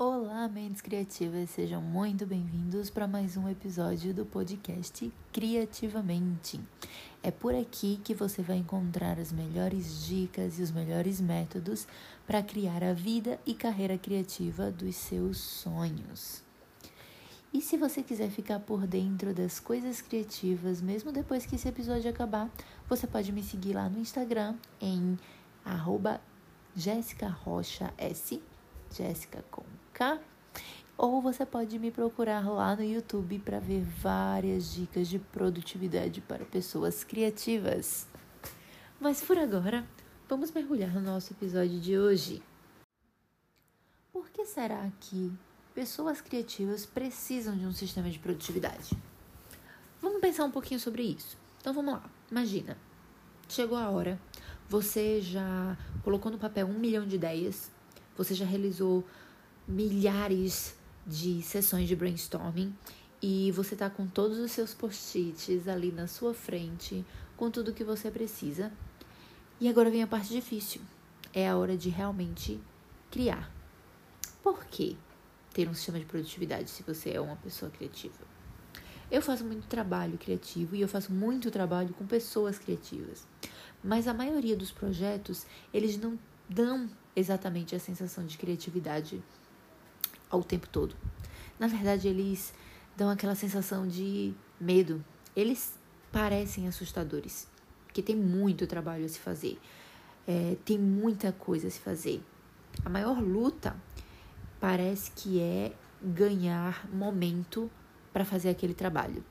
Olá, mentes criativas, sejam muito bem-vindos para mais um episódio do podcast Criativamente. É por aqui que você vai encontrar as melhores dicas e os melhores métodos para criar a vida e carreira criativa dos seus sonhos. E se você quiser ficar por dentro das coisas criativas, mesmo depois que esse episódio acabar, você pode me seguir lá no Instagram em arroba Jéssica com K, ou você pode me procurar lá no YouTube para ver várias dicas de produtividade para pessoas criativas. Mas por agora, vamos mergulhar no nosso episódio de hoje. Por que será que pessoas criativas precisam de um sistema de produtividade? Vamos pensar um pouquinho sobre isso. Então vamos lá. Imagina, chegou a hora, você já colocou no papel um milhão de ideias, você já realizou milhares de sessões de brainstorming e você tá com todos os seus post-its ali na sua frente, com tudo que você precisa. E agora vem a parte difícil. É a hora de realmente criar. Por quê? Ter um sistema de produtividade se você é uma pessoa criativa. Eu faço muito trabalho criativo e eu faço muito trabalho com pessoas criativas. Mas a maioria dos projetos, eles não dão exatamente a sensação de criatividade ao tempo todo. Na verdade, eles dão aquela sensação de medo. Eles parecem assustadores, porque tem muito trabalho a se fazer, é, tem muita coisa a se fazer. A maior luta parece que é ganhar momento para fazer aquele trabalho.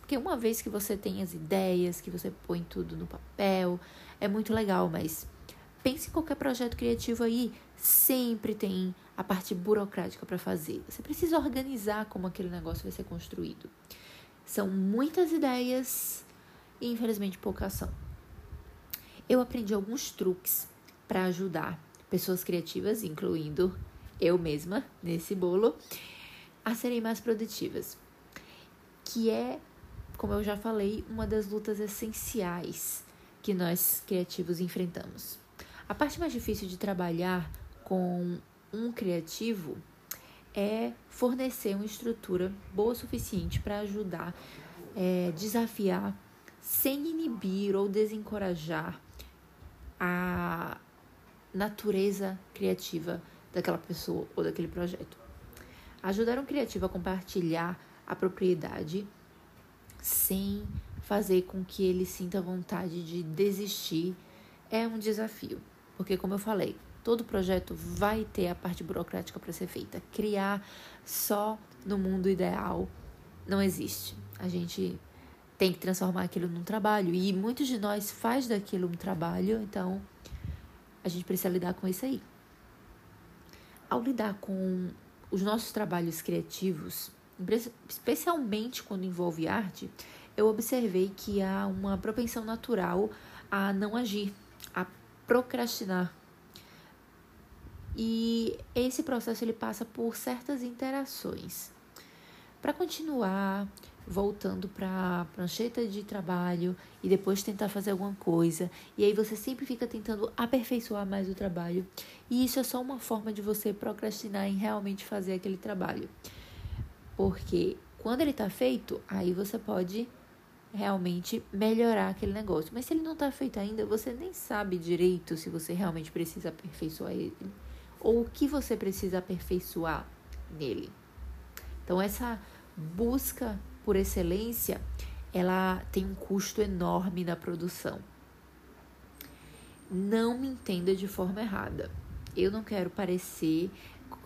Porque uma vez que você tem as ideias, que você põe tudo no papel, é muito legal, mas pense em qualquer projeto criativo aí, sempre tem a parte burocrática para fazer. Você precisa organizar como aquele negócio vai ser construído. São muitas ideias e infelizmente pouca ação. Eu aprendi alguns truques para ajudar pessoas criativas, incluindo eu mesma nesse bolo, a serem mais produtivas que é, como eu já falei, uma das lutas essenciais que nós criativos enfrentamos. A parte mais difícil de trabalhar com um criativo é fornecer uma estrutura boa o suficiente para ajudar, é, desafiar, sem inibir ou desencorajar a natureza criativa daquela pessoa ou daquele projeto. Ajudar um criativo a compartilhar a propriedade sem fazer com que ele sinta vontade de desistir é um desafio. Porque, como eu falei, todo projeto vai ter a parte burocrática para ser feita. Criar só no mundo ideal não existe. A gente tem que transformar aquilo num trabalho e muitos de nós faz daquilo um trabalho, então a gente precisa lidar com isso aí. Ao lidar com os nossos trabalhos criativos, especialmente quando envolve arte, eu observei que há uma propensão natural a não agir, a procrastinar. E esse processo ele passa por certas interações. Para continuar voltando para a prancheta de trabalho e depois tentar fazer alguma coisa, e aí você sempre fica tentando aperfeiçoar mais o trabalho, e isso é só uma forma de você procrastinar em realmente fazer aquele trabalho. Porque quando ele está feito, aí você pode realmente melhorar aquele negócio. Mas se ele não está feito ainda, você nem sabe direito se você realmente precisa aperfeiçoar ele ou o que você precisa aperfeiçoar nele. Então essa busca por excelência, ela tem um custo enorme na produção. Não me entenda de forma errada. Eu não quero parecer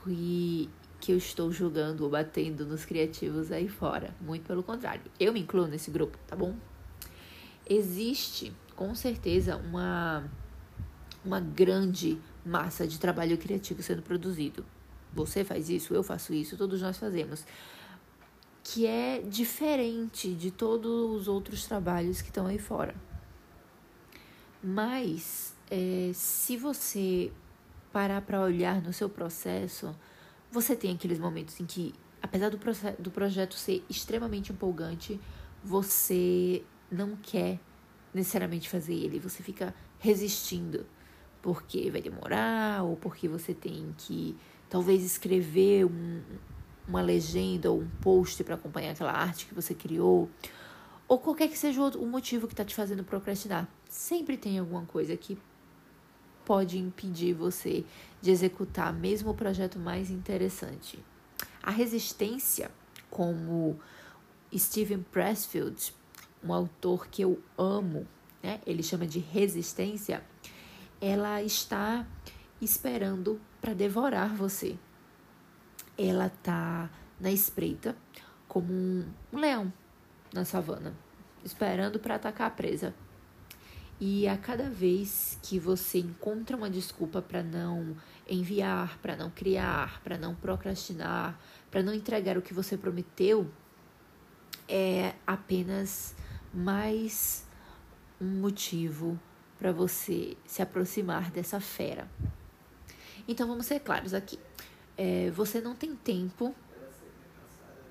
que que eu estou julgando ou batendo nos criativos aí fora. Muito pelo contrário. Eu me incluo nesse grupo, tá bom? Existe, com certeza, uma, uma grande massa de trabalho criativo sendo produzido. Você faz isso, eu faço isso, todos nós fazemos. Que é diferente de todos os outros trabalhos que estão aí fora. Mas, é, se você parar para olhar no seu processo, você tem aqueles momentos em que, apesar do, do projeto ser extremamente empolgante, você não quer necessariamente fazer ele, você fica resistindo, porque vai demorar, ou porque você tem que talvez escrever um, uma legenda ou um post para acompanhar aquela arte que você criou, ou qualquer que seja o motivo que está te fazendo procrastinar. Sempre tem alguma coisa que pode impedir você de executar mesmo o projeto mais interessante. A resistência, como Steven Pressfield, um autor que eu amo, né? ele chama de resistência, ela está esperando para devorar você. Ela tá na espreita como um leão na savana, esperando para atacar a presa. E a cada vez que você encontra uma desculpa para não enviar, para não criar, para não procrastinar, para não entregar o que você prometeu, é apenas mais um motivo para você se aproximar dessa fera. Então vamos ser claros aqui. É, você não tem tempo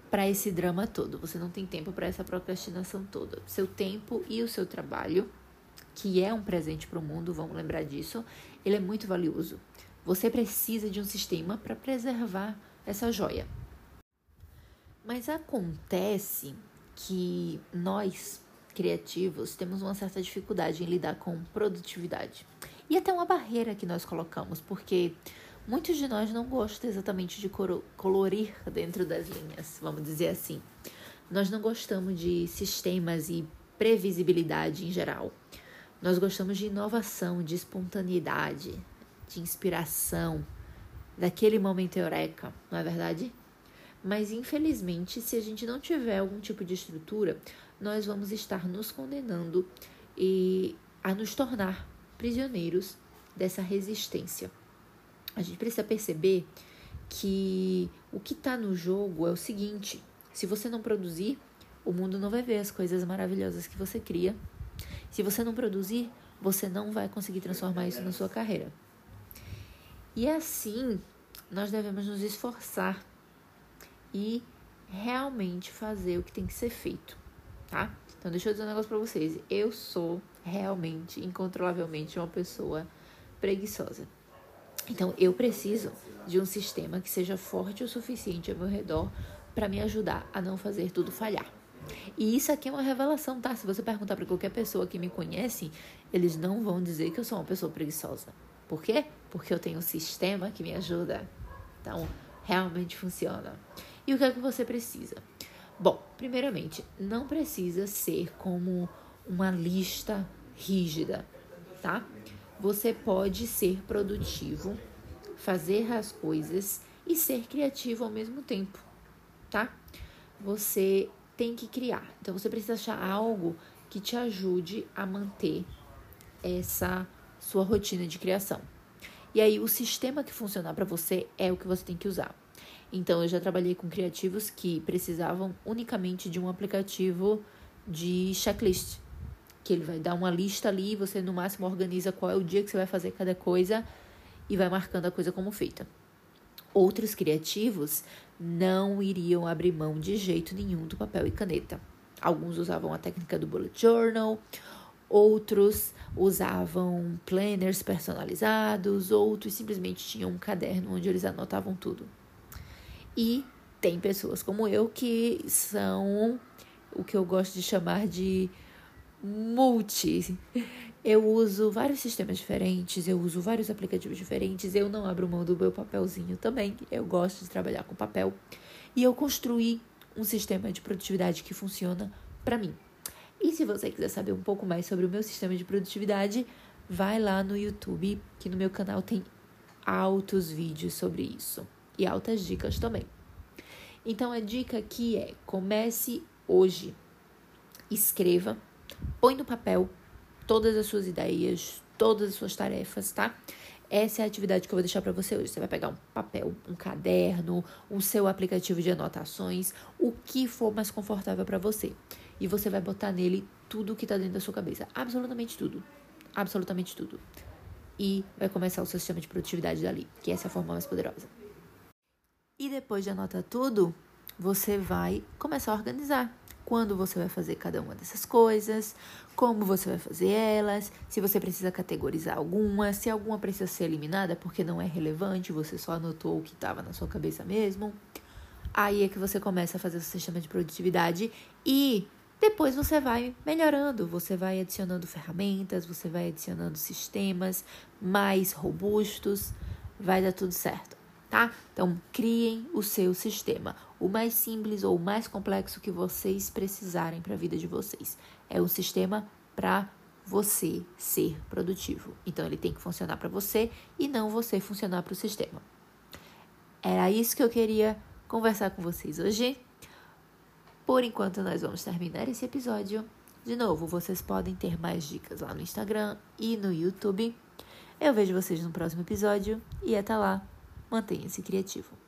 para esse drama todo. Você não tem tempo para essa procrastinação toda. Seu tempo e o seu trabalho, que é um presente para o mundo, vamos lembrar disso, ele é muito valioso. Você precisa de um sistema para preservar essa joia. Mas acontece que nós, criativos, temos uma certa dificuldade em lidar com produtividade. E até uma barreira que nós colocamos, porque muitos de nós não gostam exatamente de colorir dentro das linhas, vamos dizer assim. Nós não gostamos de sistemas e previsibilidade em geral. Nós gostamos de inovação, de espontaneidade, de inspiração, daquele momento eureka, não é verdade? Mas infelizmente, se a gente não tiver algum tipo de estrutura, nós vamos estar nos condenando e a nos tornar prisioneiros dessa resistência. A gente precisa perceber que o que está no jogo é o seguinte: se você não produzir, o mundo não vai ver as coisas maravilhosas que você cria. Se você não produzir, você não vai conseguir transformar isso na sua carreira. E assim, nós devemos nos esforçar e realmente fazer o que tem que ser feito, tá? Então, deixa eu dizer um negócio pra vocês. Eu sou realmente, incontrolavelmente, uma pessoa preguiçosa. Então, eu preciso de um sistema que seja forte o suficiente ao meu redor para me ajudar a não fazer tudo falhar. E isso aqui é uma revelação, tá? Se você perguntar para qualquer pessoa que me conhece, eles não vão dizer que eu sou uma pessoa preguiçosa. Por quê? Porque eu tenho um sistema que me ajuda. Então, realmente funciona. E o que é que você precisa? Bom, primeiramente, não precisa ser como uma lista rígida, tá? Você pode ser produtivo, fazer as coisas e ser criativo ao mesmo tempo, tá? Você tem que criar. Então você precisa achar algo que te ajude a manter essa sua rotina de criação. E aí o sistema que funcionar para você é o que você tem que usar. Então, eu já trabalhei com criativos que precisavam unicamente de um aplicativo de checklist, que ele vai dar uma lista ali e você no máximo organiza qual é o dia que você vai fazer cada coisa e vai marcando a coisa como feita. Outros criativos não iriam abrir mão de jeito nenhum do papel e caneta. Alguns usavam a técnica do bullet journal, outros usavam planners personalizados, outros simplesmente tinham um caderno onde eles anotavam tudo. E tem pessoas como eu que são o que eu gosto de chamar de multi. Eu uso vários sistemas diferentes, eu uso vários aplicativos diferentes, eu não abro mão do meu papelzinho também. Eu gosto de trabalhar com papel. E eu construí um sistema de produtividade que funciona para mim. E se você quiser saber um pouco mais sobre o meu sistema de produtividade, vai lá no YouTube, que no meu canal tem altos vídeos sobre isso e altas dicas também. Então a dica aqui é: comece hoje. Escreva, põe no papel todas as suas ideias, todas as suas tarefas, tá? Essa é a atividade que eu vou deixar para você hoje. Você vai pegar um papel, um caderno, o seu aplicativo de anotações, o que for mais confortável para você. E você vai botar nele tudo que tá dentro da sua cabeça, absolutamente tudo. Absolutamente tudo. E vai começar o seu sistema de produtividade dali, que essa é a forma mais poderosa. E depois de anotar tudo, você vai começar a organizar. Quando você vai fazer cada uma dessas coisas, como você vai fazer elas, se você precisa categorizar alguma, se alguma precisa ser eliminada porque não é relevante, você só anotou o que estava na sua cabeça mesmo. Aí é que você começa a fazer o sistema de produtividade e depois você vai melhorando, você vai adicionando ferramentas, você vai adicionando sistemas mais robustos, vai dar tudo certo, tá? Então, criem o seu sistema, o mais simples ou o mais complexo que vocês precisarem para a vida de vocês. É um sistema para você ser produtivo. Então, ele tem que funcionar para você e não você funcionar para o sistema. Era isso que eu queria conversar com vocês hoje. Por enquanto, nós vamos terminar esse episódio. De novo, vocês podem ter mais dicas lá no Instagram e no YouTube. Eu vejo vocês no próximo episódio e até lá, mantenha-se criativo.